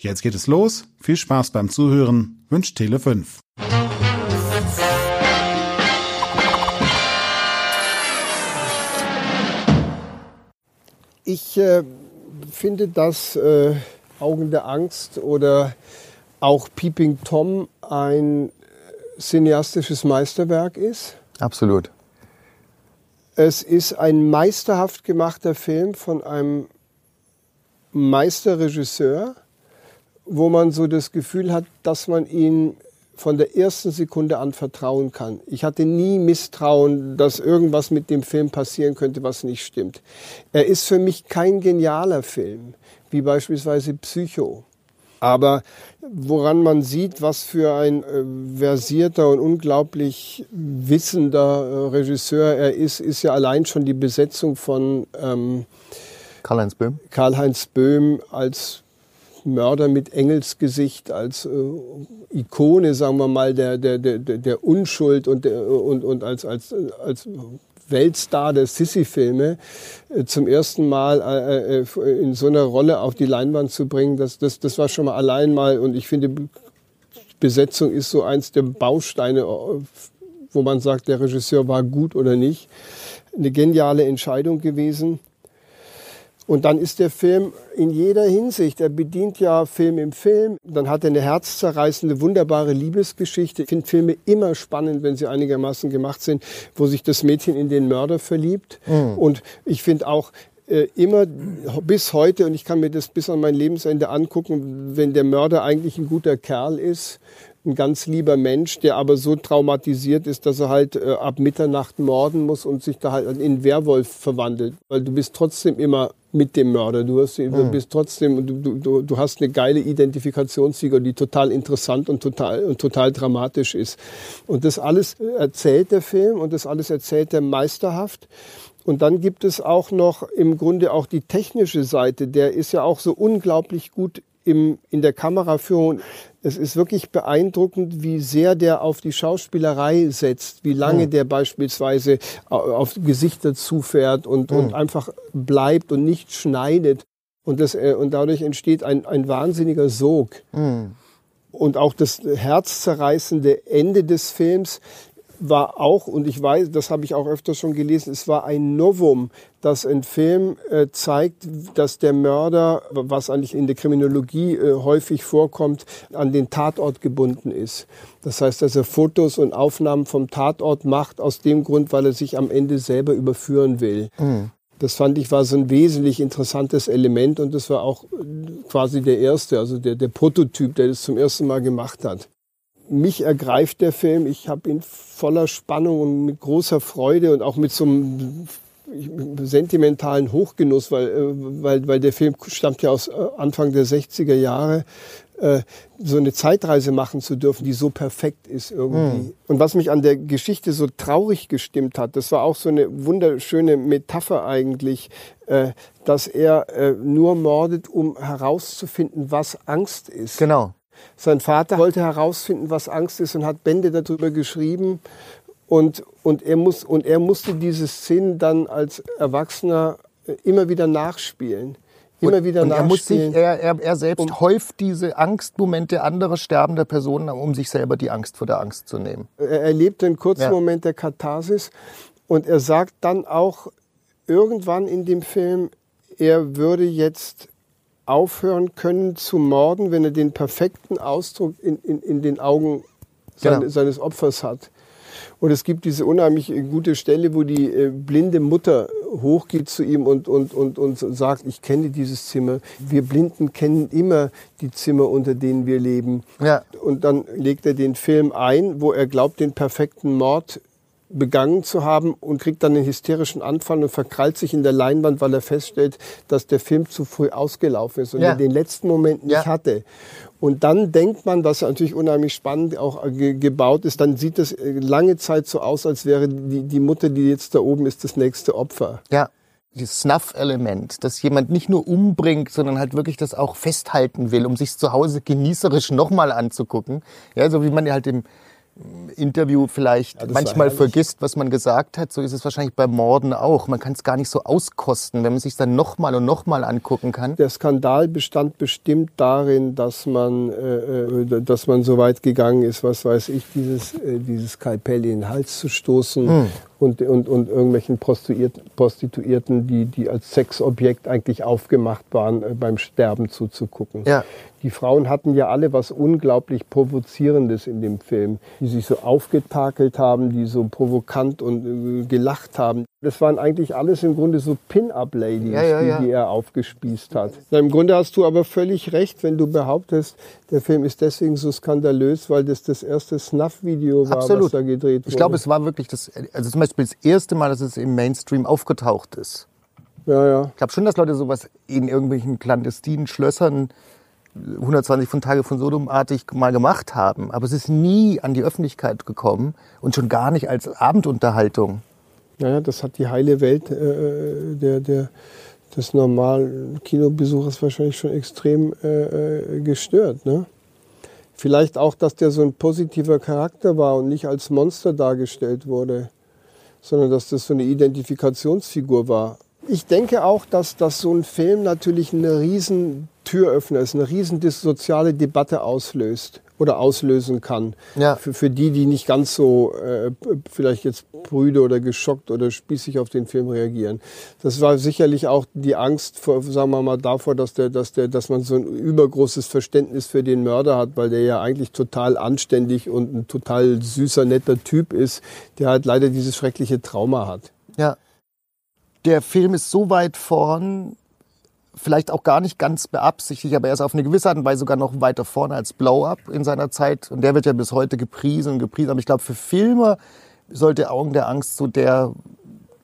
Jetzt geht es los. Viel Spaß beim Zuhören. Wünscht Tele5. Ich äh, finde, dass äh, Augen der Angst oder auch Peeping Tom ein cineastisches Meisterwerk ist. Absolut. Es ist ein meisterhaft gemachter Film von einem Meisterregisseur, wo man so das Gefühl hat, dass man ihn von der ersten Sekunde an vertrauen kann. Ich hatte nie Misstrauen, dass irgendwas mit dem Film passieren könnte, was nicht stimmt. Er ist für mich kein genialer Film, wie beispielsweise Psycho. Aber woran man sieht, was für ein äh, versierter und unglaublich wissender äh, Regisseur er ist, ist ja allein schon die Besetzung von ähm, Karl-Heinz Böhm. Karl-Heinz Böhm als Mörder mit Engelsgesicht, als äh, Ikone, sagen wir mal, der, der, der, der Unschuld und, der, und, und als, als, als Weltstar der Sissy-Filme äh, zum ersten Mal äh, äh, in so einer Rolle auf die Leinwand zu bringen, das, das, das war schon mal allein mal, und ich finde, Besetzung ist so eins der Bausteine, äh, wo man sagt, der Regisseur war gut oder nicht. Eine geniale Entscheidung gewesen. Und dann ist der Film in jeder Hinsicht, er bedient ja Film im Film, dann hat er eine herzzerreißende, wunderbare Liebesgeschichte. Ich finde Filme immer spannend, wenn sie einigermaßen gemacht sind, wo sich das Mädchen in den Mörder verliebt. Mhm. Und ich finde auch, immer bis heute, und ich kann mir das bis an mein Lebensende angucken, wenn der Mörder eigentlich ein guter Kerl ist, ein ganz lieber Mensch, der aber so traumatisiert ist, dass er halt äh, ab Mitternacht morden muss und sich da halt in Werwolf verwandelt. Weil du bist trotzdem immer mit dem Mörder. Du, hast, du mhm. bist trotzdem, du, du, du hast eine geile Identifikationsfigur, die total interessant und total, und total dramatisch ist. Und das alles erzählt der Film und das alles erzählt er meisterhaft. Und dann gibt es auch noch im Grunde auch die technische Seite. Der ist ja auch so unglaublich gut im, in der Kameraführung. Es ist wirklich beeindruckend, wie sehr der auf die Schauspielerei setzt, wie lange mhm. der beispielsweise auf Gesichter zufährt und, mhm. und einfach bleibt und nicht schneidet. Und, das, äh, und dadurch entsteht ein, ein wahnsinniger Sog. Mhm. Und auch das herzzerreißende Ende des Films war auch, und ich weiß, das habe ich auch öfters schon gelesen, es war ein Novum, dass ein Film äh, zeigt, dass der Mörder, was eigentlich in der Kriminologie äh, häufig vorkommt, an den Tatort gebunden ist. Das heißt, dass er Fotos und Aufnahmen vom Tatort macht, aus dem Grund, weil er sich am Ende selber überführen will. Mhm. Das fand ich war so ein wesentlich interessantes Element und das war auch äh, quasi der erste, also der, der Prototyp, der das zum ersten Mal gemacht hat mich ergreift der Film. Ich habe ihn voller Spannung und mit großer Freude und auch mit so einem sentimentalen Hochgenuss, weil, äh, weil, weil der Film stammt ja aus äh, Anfang der 60er Jahre, äh, so eine Zeitreise machen zu dürfen, die so perfekt ist irgendwie. Mhm. Und was mich an der Geschichte so traurig gestimmt hat, das war auch so eine wunderschöne Metapher eigentlich, dass er nur mordet, um herauszufinden, was Angst ist. Genau. Sein Vater wollte herausfinden, was Angst ist und hat Bände darüber geschrieben. Und, und, er, muss, und er musste diese Szenen dann als Erwachsener äh, immer wieder nachspielen. Immer wieder und er, muss sich, er, er, er selbst um, häuft diese Angstmomente anderer sterbender Personen, um sich selber die Angst vor der Angst zu nehmen. Er erlebt einen kurzen ja. Moment der Katharsis und er sagt dann auch irgendwann in dem Film, er würde jetzt aufhören können zu morden, wenn er den perfekten Ausdruck in, in, in den Augen seine, genau. seines Opfers hat. Und es gibt diese unheimlich gute Stelle, wo die äh, blinde Mutter hochgeht zu ihm und, und, und, und sagt, ich kenne dieses Zimmer. Wir Blinden kennen immer die Zimmer, unter denen wir leben. Ja. Und dann legt er den Film ein, wo er glaubt, den perfekten Mord begangen zu haben und kriegt dann einen hysterischen Anfall und verkrallt sich in der Leinwand, weil er feststellt, dass der Film zu früh ausgelaufen ist und ja. er den letzten Moment nicht ja. hatte. Und dann denkt man, was natürlich unheimlich spannend auch ge gebaut ist, dann sieht es äh, lange Zeit so aus, als wäre die, die Mutter, die jetzt da oben ist, das nächste Opfer. Ja, dieses Snuff-Element, dass jemand nicht nur umbringt, sondern halt wirklich das auch festhalten will, um sich zu Hause genießerisch nochmal anzugucken. Ja, so wie man ja halt im Interview vielleicht Ja, manchmal vergisst, was man gesagt hat. So ist es wahrscheinlich bei Morden auch. Man kann es gar nicht so auskosten, wenn man sich dann nochmal und nochmal angucken kann. Der Skandal bestand bestimmt darin, dass man, äh, äh, dass man so weit gegangen ist, was weiß ich, dieses, äh, dieses Skalpell in den Hals zu stoßen und, und, und irgendwelchen Prostituierten, Prostituierten die, die als Sexobjekt eigentlich aufgemacht waren, äh, beim Sterben zuzugucken. Ja. Die Frauen hatten ja alle was unglaublich Provozierendes in dem Film, die sich so aufgetakelt haben, die so provokant und äh, gelacht haben. Das waren eigentlich alles im Grunde so Pin-Up-Ladies, Ja, ja, die, ja. die er aufgespießt hat. Im Grunde hast du aber völlig recht, wenn du behauptest, der Film ist deswegen so skandalös, weil das das erste Snuff-Video war, was Absolut. da gedreht wurde. Ich glaube, es war wirklich das, also zum Beispiel das erste Mal, dass es im Mainstream aufgetaucht ist. ja, ja. Ich glaube schon, dass Leute sowas in irgendwelchen clandestinen Schlössern 120 von Tage von Sodom-artig mal gemacht haben. Aber es ist nie an die Öffentlichkeit gekommen und schon gar nicht als Abendunterhaltung. Naja, das hat die heile Welt äh, der, der, des normalen Kinobesuchers wahrscheinlich schon extrem äh, äh, gestört. Ne? Vielleicht auch, dass der so ein positiver Charakter war und nicht als Monster dargestellt wurde, sondern dass das so eine Identifikationsfigur war. Ich denke auch, dass, dass so ein Film natürlich eine riesen Türöffner ist, eine riesen soziale Debatte auslöst oder auslösen kann. Ja. Für, für die, die nicht ganz so äh, vielleicht jetzt brüde oder geschockt oder spießig auf den Film reagieren. Das war sicherlich auch die Angst vor, sagen wir mal, davor, dass der, dass der, dass man so ein übergroßes Verständnis für den Mörder hat, weil der ja eigentlich total anständig und ein total süßer, netter Typ ist, der halt leider dieses schreckliche Trauma hat. Ja. Der Film ist so weit vorn, vielleicht auch gar nicht ganz beabsichtigt, aber er ist auf eine gewisse Art und Weise sogar noch weiter vorne als Blow Up in seiner Zeit. Und der wird ja bis heute gepriesen und gepriesen. Aber ich glaube, für Filme sollte Augen der Angst so der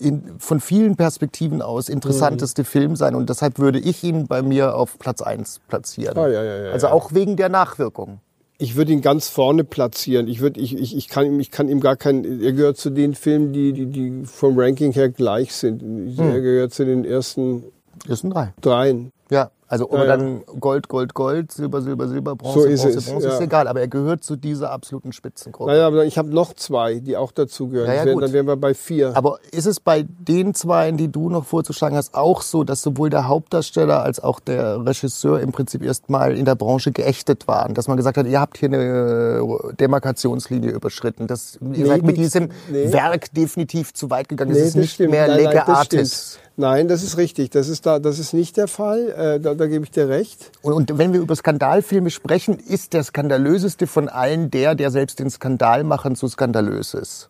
in, von vielen Perspektiven aus interessanteste Film sein. Und deshalb würde ich ihn bei mir auf Platz 1 platzieren. Ah, ja, ja, ja, also auch wegen der Nachwirkung. Ich würde ihn ganz vorne platzieren. Ich, würde, ich, ich, ich, kann, ihm- ich kann ihm gar keinen. Er gehört zu den Filmen, die, die, die vom Ranking her gleich sind. Er gehört zu den ersten Das sind drei. dreien. Ja, also ob Ja, er ja. dann Gold, Gold, Gold, Silber, Silber, Silber, Bronze, So ist Bronze, es, Bronze, ja. ist egal. Aber er gehört zu dieser absoluten Spitzengruppe. Naja, aber ich habe noch zwei, die auch dazugehören. Ja, ja, Das wären- gut. dann wären wir bei vier. Aber ist es bei den zwei, die du noch vorzuschlagen hast, auch so, dass sowohl der Hauptdarsteller als auch der Regisseur im Prinzip erstmal in der Branche geächtet waren? Dass man gesagt hat, ihr habt hier eine Demarkationslinie überschritten. Das, ihr Nee, seid mit die- diesem nee. Werk definitiv zu weit gegangen. Nee, es ist nicht stimmt. mehr das Artis. Nein, das ist richtig. Das ist, da, das ist nicht der Fall. Äh, da, da gebe ich dir recht. Und, und wenn wir über Skandalfilme sprechen, ist der skandalöseste von allen der, der selbst den Skandalmachern so skandalös ist.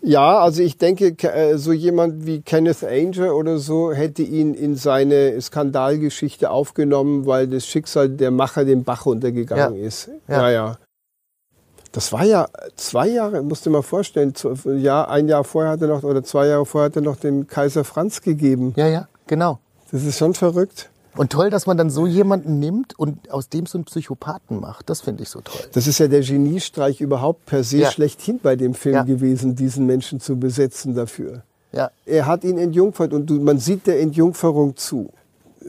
Ja, also ich denke, ke- äh, so jemand wie Kenneth Anger oder so hätte ihn in seine Skandalgeschichte aufgenommen, weil das Schicksal der Macher den Bach runtergegangen Ja. ist. Ja. Ja. Das war ja zwei Jahre, musst du dir mal vorstellen, zu- ja, ein Jahr vorher hat er noch, oder zwei Jahre vorher hat er noch den Kaiser Franz gegeben. Ja, ja, genau. Das ist schon verrückt. Und toll, dass man dann so jemanden nimmt und aus dem so einen Psychopathen macht. Das finde ich so toll. Das ist ja der Geniestreich überhaupt per se Ja. schlechthin bei dem Film Ja. gewesen, diesen Menschen zu besetzen dafür. Ja, Er hat ihn entjungfert und du, man sieht der Entjungferung zu.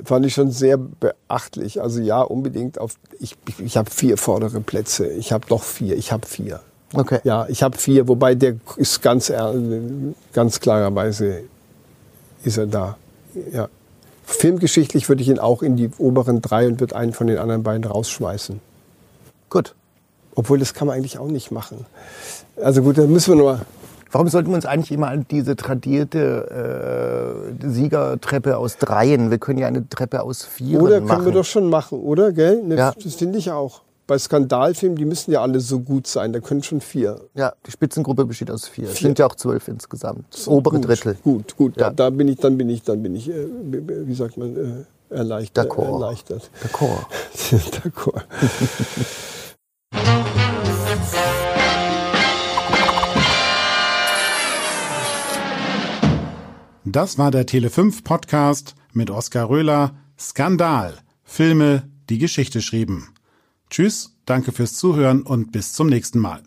Fand ich schon sehr beachtlich. Also ja, unbedingt auf. Ich, ich, habe vier vordere Plätze. Ich habe doch vier. Ich habe vier. okay. Ja, ich habe vier. Wobei der ist ganz, ganz klarerweise ist er da. Ja. Filmgeschichtlich würde ich ihn auch in die oberen drei und würde einen von den anderen beiden rausschmeißen. Gut. Obwohl, das kann man eigentlich auch nicht machen. Also gut, da müssen wir nur. Warum sollten wir uns eigentlich immer an diese tradierte äh, Siegertreppe aus Dreien? Wir können ja eine Treppe aus Vieren Oder machen. können wir doch schon machen, oder? Gell? Ne, Ja. Das finde ich auch. Bei Skandalfilmen, die müssen ja alle so gut sein. Da können schon vier. Ja, die Spitzengruppe besteht aus vier. Es sind ja auch zwölf insgesamt. Das obere gut, Drittel. Gut, gut. Ja. Da, da bin ich, dann bin ich, dann bin ich, äh, wie sagt man, äh, erleichtert. D'accord. erleichtert. D'accord. D'accord. Das war der Tele5 Podcast mit Oskar Röhler Skandal. Filme, die Geschichte schrieben. Tschüss, danke fürs Zuhören und bis zum nächsten Mal.